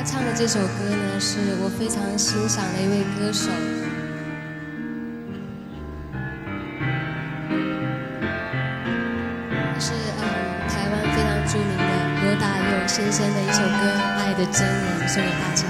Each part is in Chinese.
他唱的这首歌呢，是我非常欣赏的一位歌手，是嗯台湾非常著名的罗大佑先生的一首歌《爱的真人》，送给大家。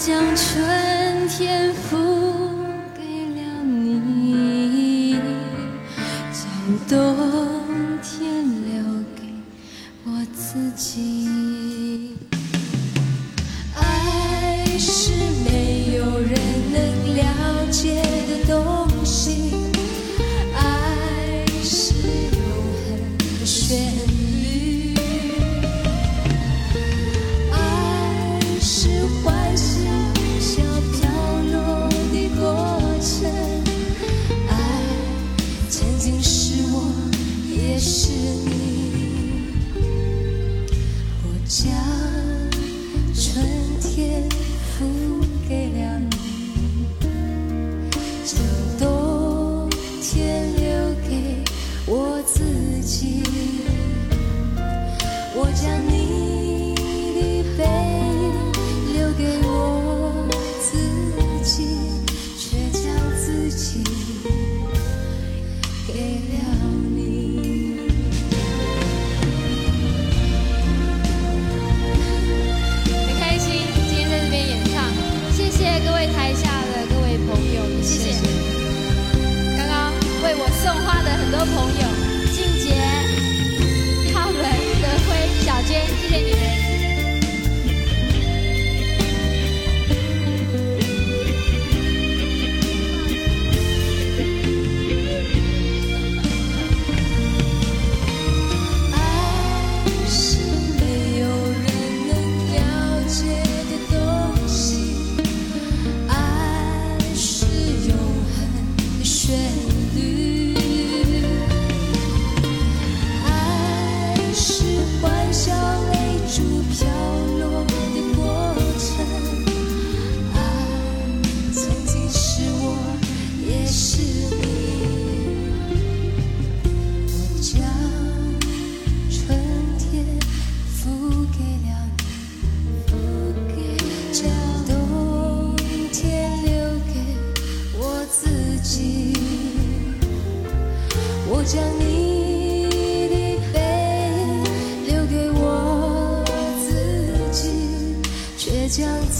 将春天付给了你，将冬天留给我自己。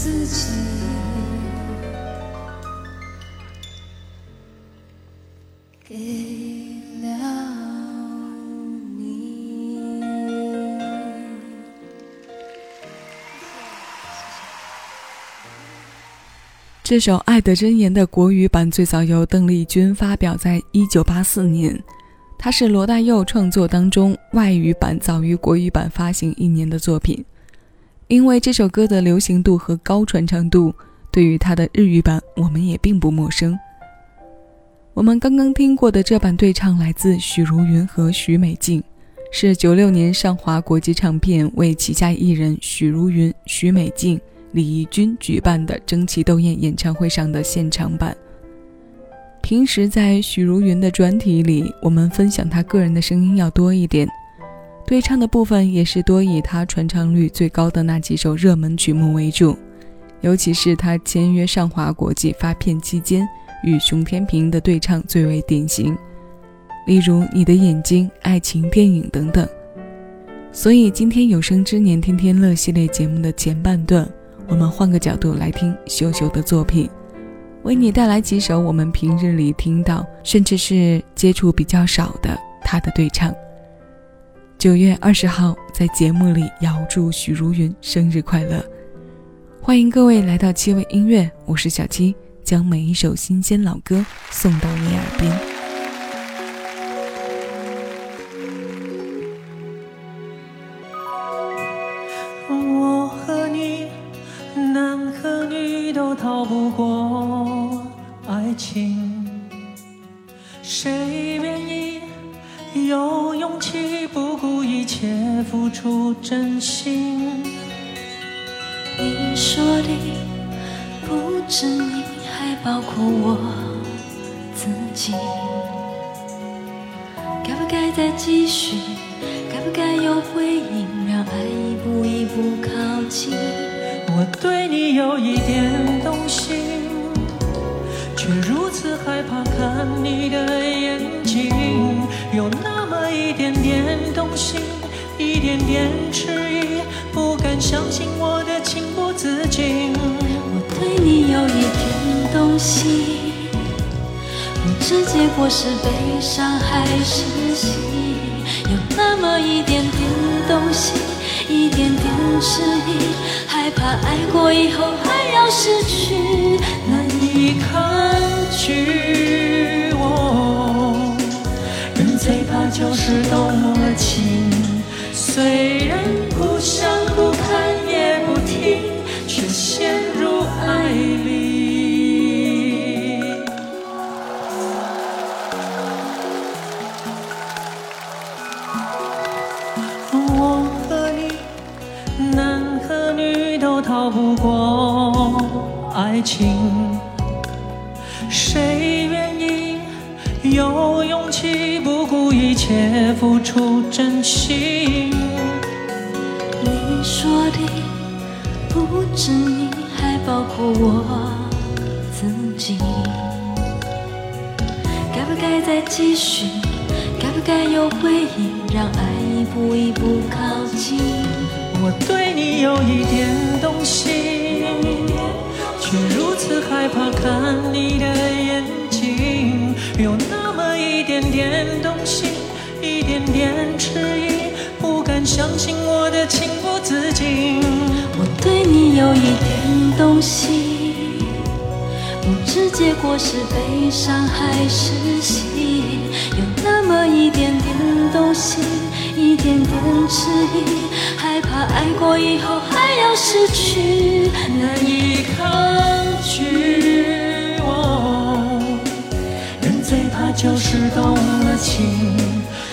自己给了你这首《爱的箴言》的国语版最早由邓丽君发表在1984年，它是罗大佑创作当中外语版早于国语版发行一年的作品。因为这首歌的流行度和高传唱度，对于它的日语版我们也并不陌生。我们刚刚听过的这版对唱来自许茹芸和许美静，是96年上华国际唱片为旗下艺人许茹芸、许美静。李翊君举办的争奇斗艳演唱会上的现场版。平时在许茹芸的专题里，我们分享她个人的声音要多一点，对唱的部分也是多以他传唱率最高的那几首热门曲目为主。尤其是他签约上华国际发片期间，与熊天平的对唱最为典型，例如《你的眼睛》《爱情电影》等等。所以今天有生之年天天乐系列节目的前半段。我们换个角度来听秀秀的作品，为你带来几首我们平日里听到，甚至是接触比较少的他的对唱。九月二十号，在节目里遥祝许茹芸生日快乐！欢迎各位来到七味音乐，我是小七，将每一首新鲜老歌送到你耳边。真心？你说的不止你，还包括我自己。该不该再继续？该不该有回应？让爱一步一步靠近？我对你有一点动心，却如此害怕看你的点点迟疑，不敢相信我的情不自禁。我对你有一点动心，不知结果是悲伤还是喜，有那么一点点动心。一点点迟疑，害怕爱过以后还要失去，难以抗拒。我人最怕就是动了情，虽然不想不看也不听，却陷入爱里。我和你，男和女，都逃不过爱情，出真心？你说的不止你，还包括我自己。该不该再继续？该不该有回应？让爱一步一步靠近？我对你有一点动心，却如此害怕看你的眼睛，有那么一点点动心，一点点迟疑，不敢相信我的情不自禁。我对你有一点动心，不知结果是悲伤还是喜，有那么一点点动心。一点点迟疑，害怕爱过以后还要失去，难以抗拒。人最怕就是动了情，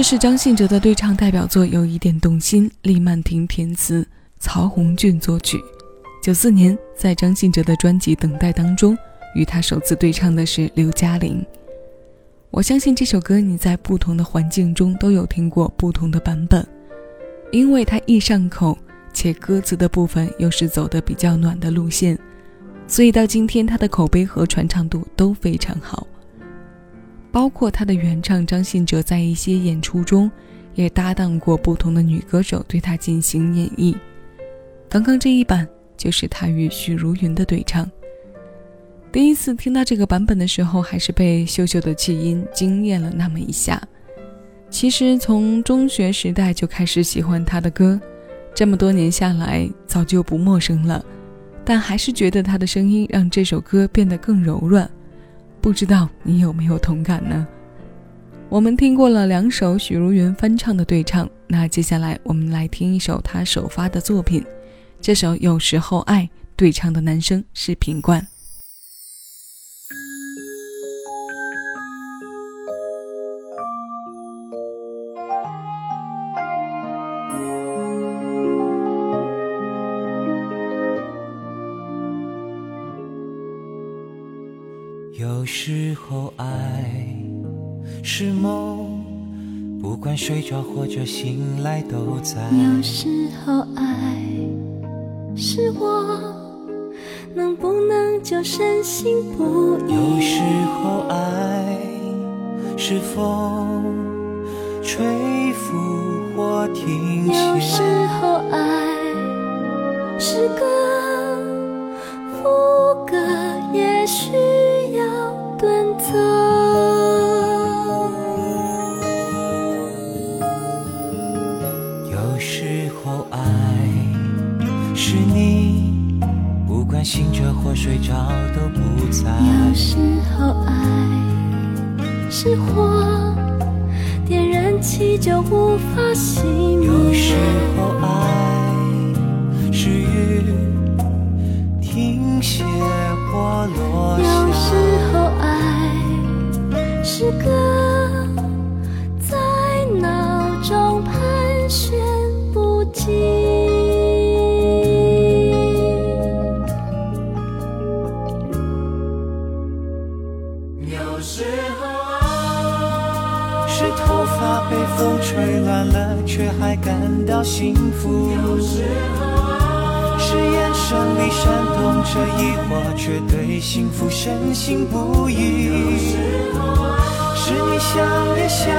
这是张信哲的对唱代表作，有一点动心。李曼婷填词，曹红俊作曲。九四年，在张信哲的专辑《等待》当中，与他首次对唱的是刘嘉玲。我相信这首歌你在不同的环境中都有听过不同的版本，因为它易上口。且歌词的部分又是走的比较暖的路线，所以到今天他的口碑和传唱度都非常好。包括他的原唱张信哲在一些演出中也搭档过不同的女歌手对他进行演绎。刚刚这一版就是他与许茹芸的对唱。第一次听到这个版本的时候，还是被秀秀的气音惊艳了那么一下。其实从中学时代就开始喜欢他的歌。这么多年下来，早就不陌生了，但还是觉得他的声音让这首歌变得更柔软。不知道你有没有同感呢？我们听过了两首许茹芸翻唱的对唱，那接下来我们来听一首她首发的作品。这首《有时候爱》对唱的男生是品冠。睡着或者醒来都在。有时候爱是我，能不能就深信不疑？有时候爱是风，吹拂或停歇。有时候爱是歌，副歌也需或睡着都不在。有时候爱是火，点燃起就无法熄灭。有时候爱是雨，停歇或落有时。候爱是歌，在脑中盘旋不尽。却还感到幸福。有时候是眼神里闪动着疑惑，却对幸福深信不疑。有时候是你想也想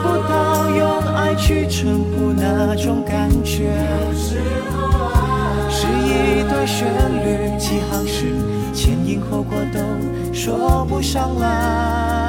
不到，用爱去称呼那种感觉。有时候是一段旋律，几行诗，前因后果都说不上来。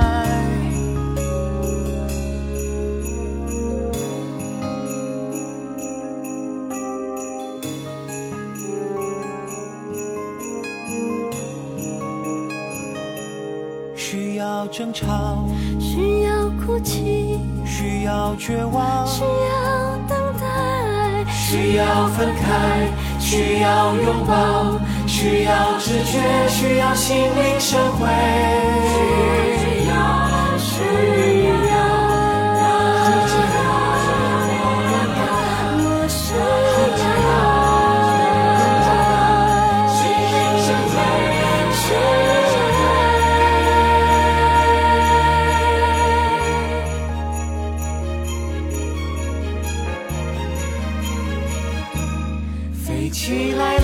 需要争吵，需要哭泣，需要绝望，需要等待，需要分开，需要拥抱，需要直觉，需要心灵神会。起来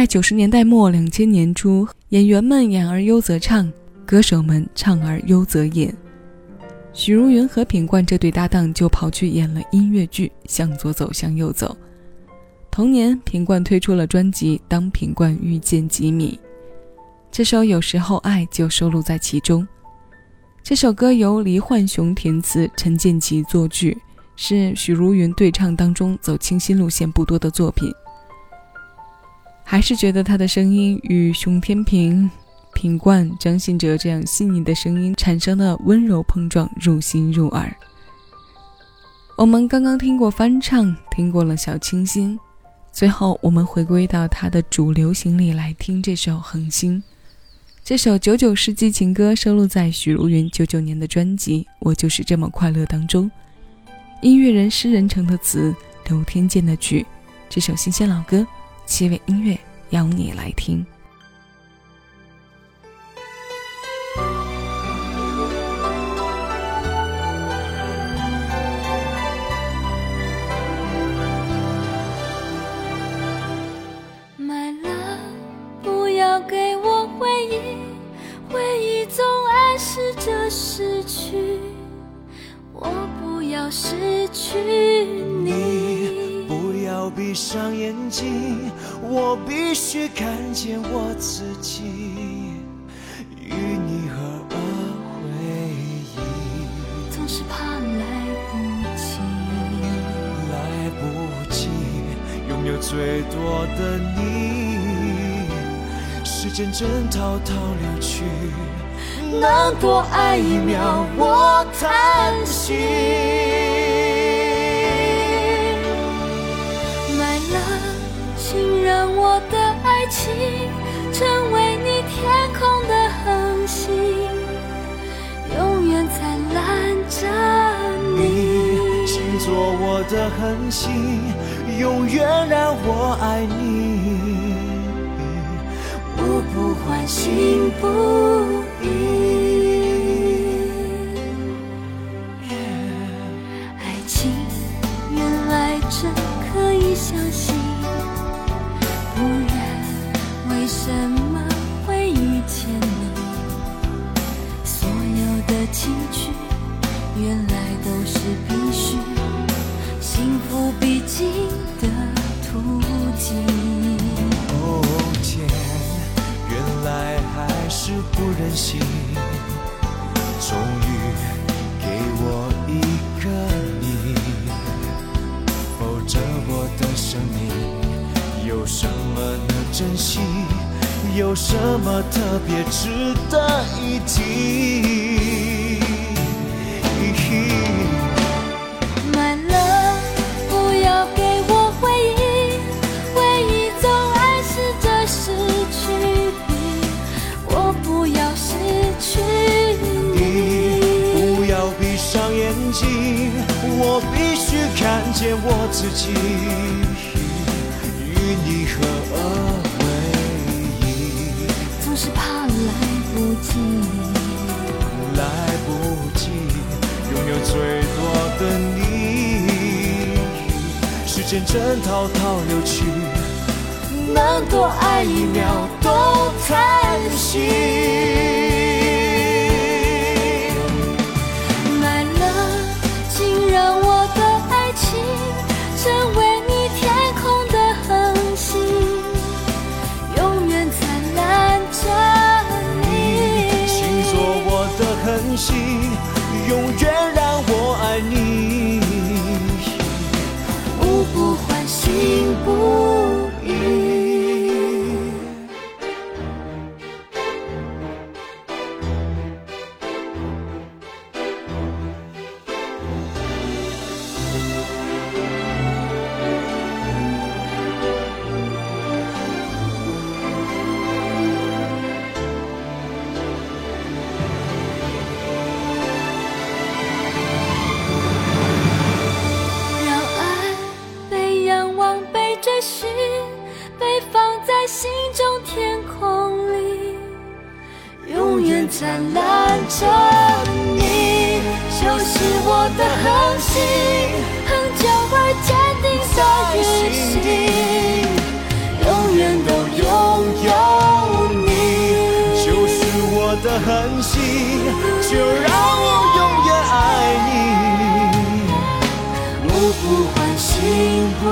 在九十年代末、两千年初，演员们演而优则唱，歌手们唱而优则演。许茹芸和品冠这对搭档就跑去演了音乐剧《向左走，向右走》。同年，品冠推出了专辑《当品冠遇见吉米》，这首《有时候爱》就收录在其中。这首歌由黎焕雄填词，陈建骐作曲，是许茹芸对唱当中走清新路线不多的作品。还是觉得他的声音与熊天平、品冠、张信哲这样细腻的声音产生了温柔碰撞，入心入耳。我们刚刚听过翻唱，听过了小清新，最后我们回归到他的主流行里来听这首《恒星》。这首九九世纪情歌收录在许茹芸九九年的专辑《我就是这么快乐》当中，音乐人施仁成的词，刘天健的曲，这首新鲜老歌。七味音乐邀你来听。我必须看见我自己与你合二为一。总是怕来不及，来不及拥有最多的你，时间正滔滔流去，能多爱一秒，我叹息。让我的爱情成为你天空的恒星，永远灿烂着你。请做我的恒星，永远让我爱你，我不换，心不移。幸福必经的途径。哦天，原来还是不忍心，终于给我一个你，否则我的生命有什么能珍惜？有什么特别值得一提？我必须看见我自己与你合而为一。总是怕来不及，来不及拥有最多的你，时间正滔滔流去，能多爱一秒都叹息。就让我永远爱你。我不换，心不